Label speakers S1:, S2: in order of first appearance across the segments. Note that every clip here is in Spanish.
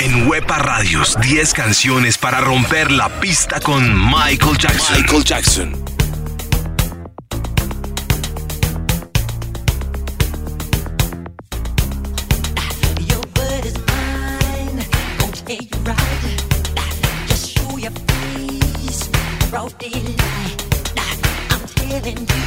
S1: En Huepa Radios, 10 canciones para romper la pista con Michael Jackson. Michael Jackson.
S2: telling you.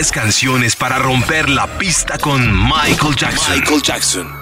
S1: 10 canciones para romper la pista con Michael Jackson. Michael Jackson.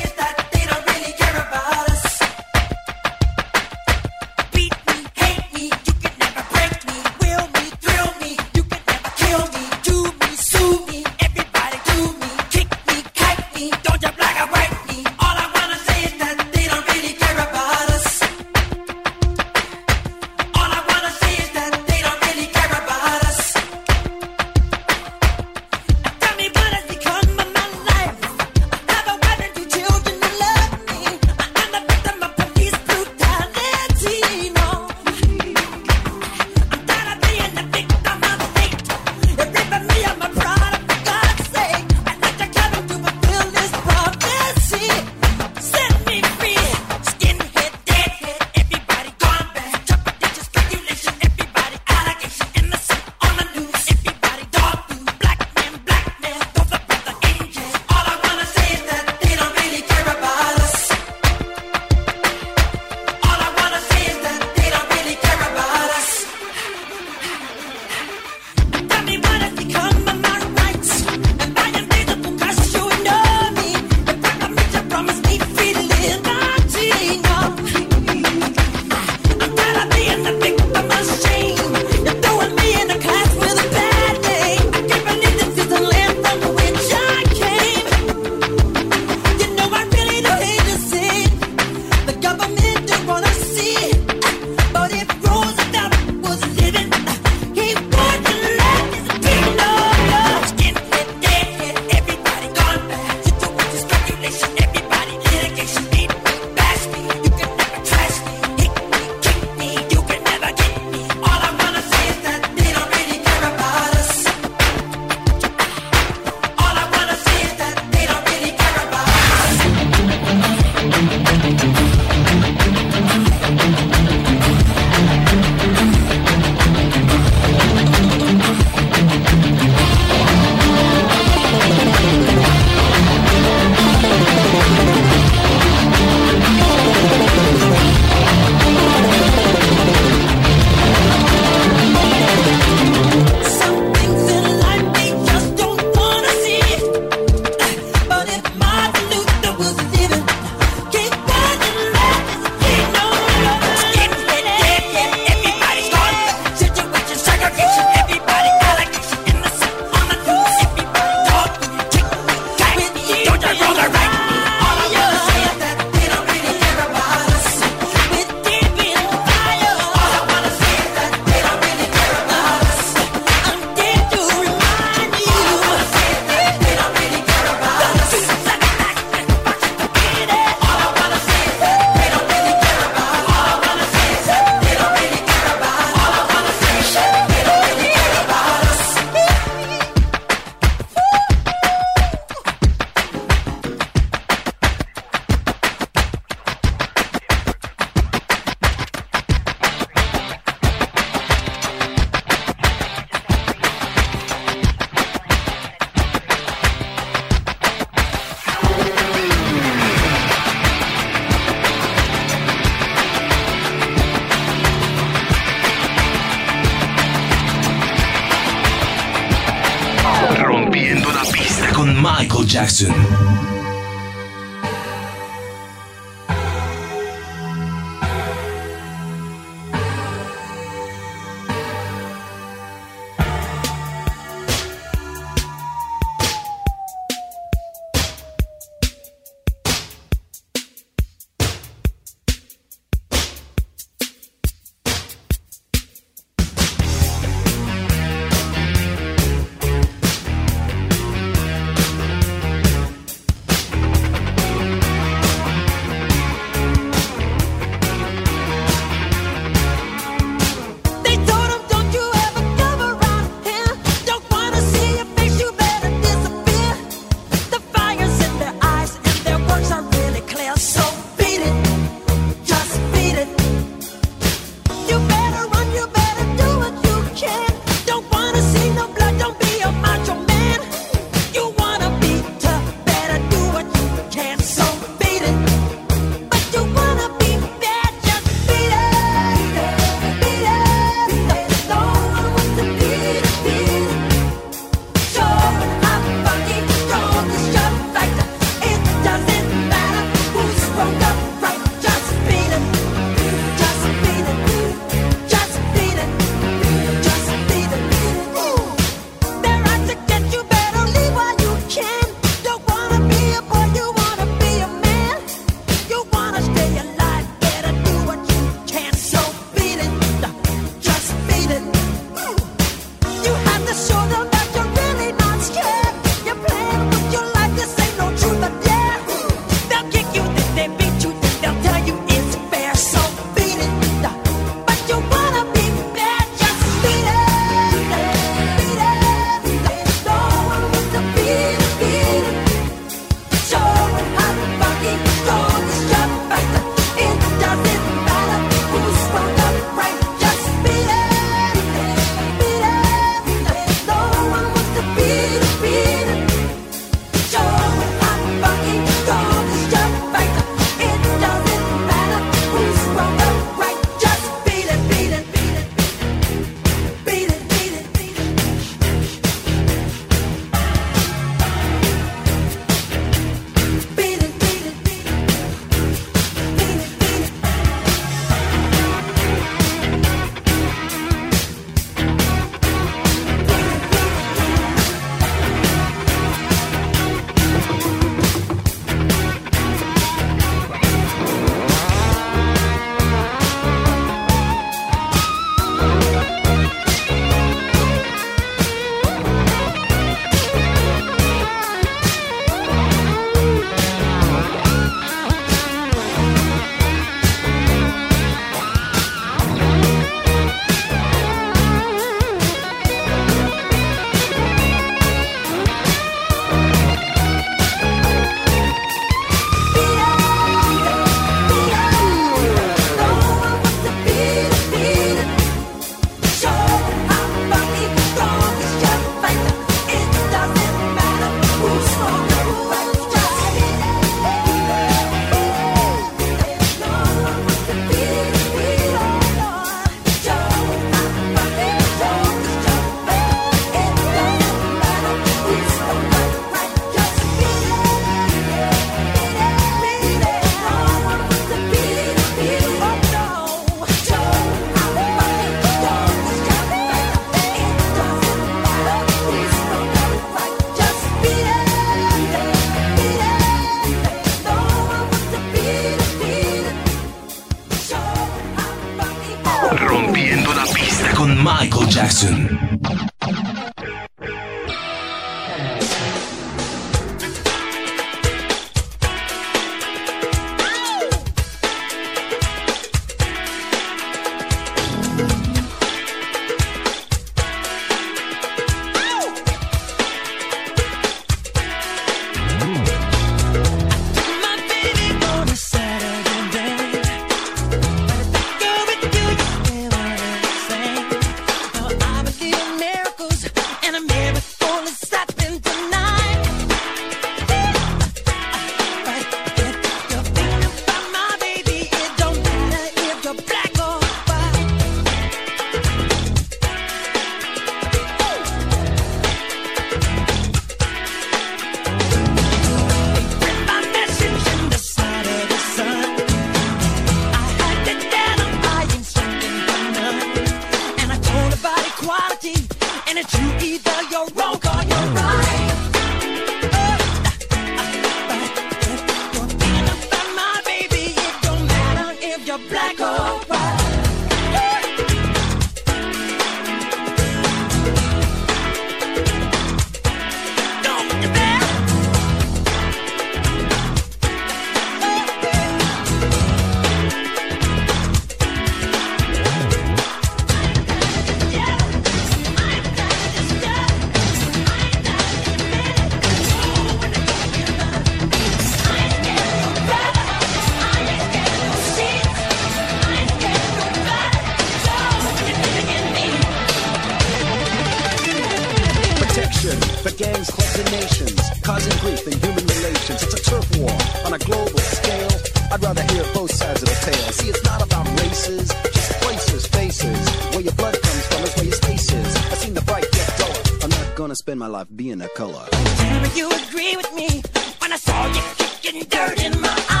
S3: See, it's not about races, just places, faces. Where your blood comes from is where your space is. I've seen the bright get duller. I'm not gonna spend my life being a color.
S2: Tell you agree with me when I saw you kicking dirt in my eye.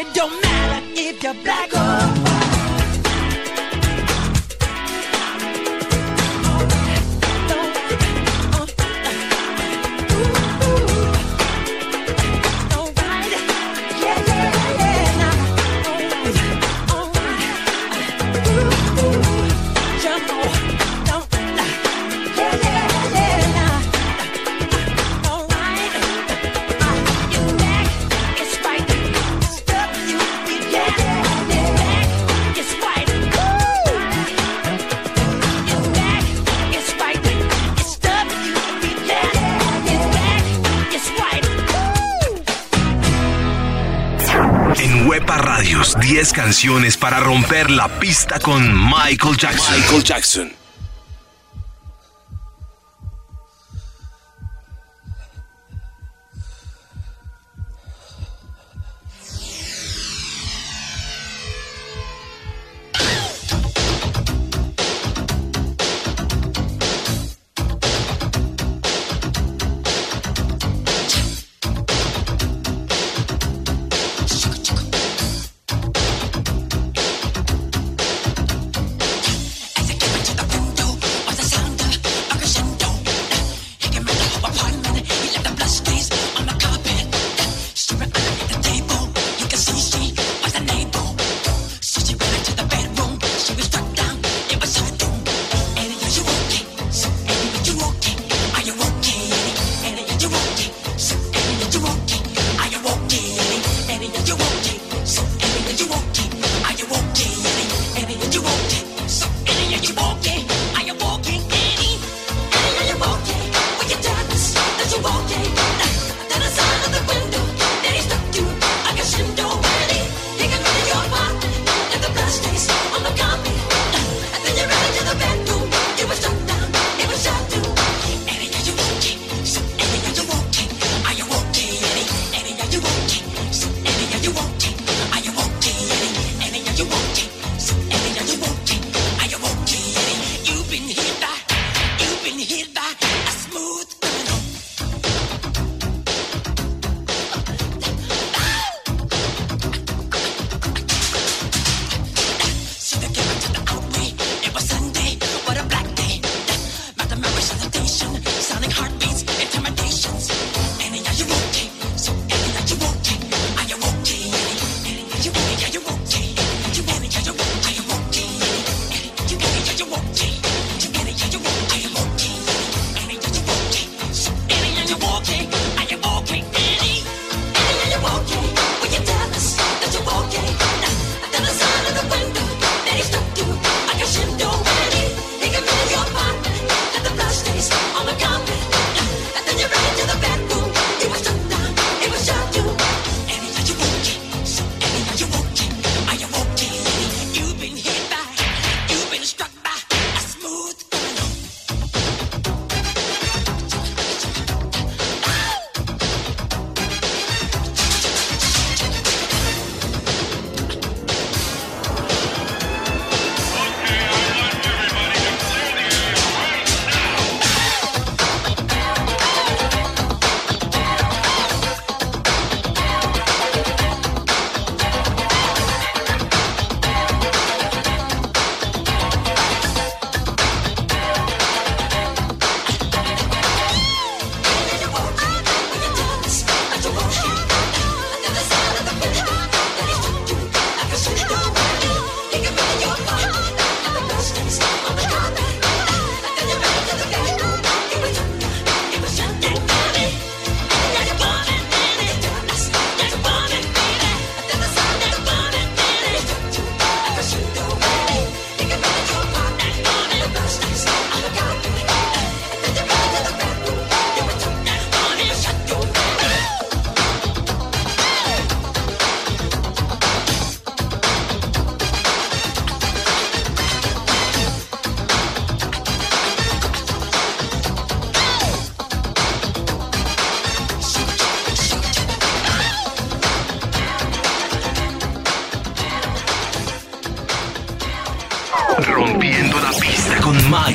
S2: It don't matter if you're black or
S1: Huepa Radios, 10 canciones para romper la pista con Michael Jackson. Michael Jackson.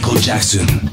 S2: Michael Jackson.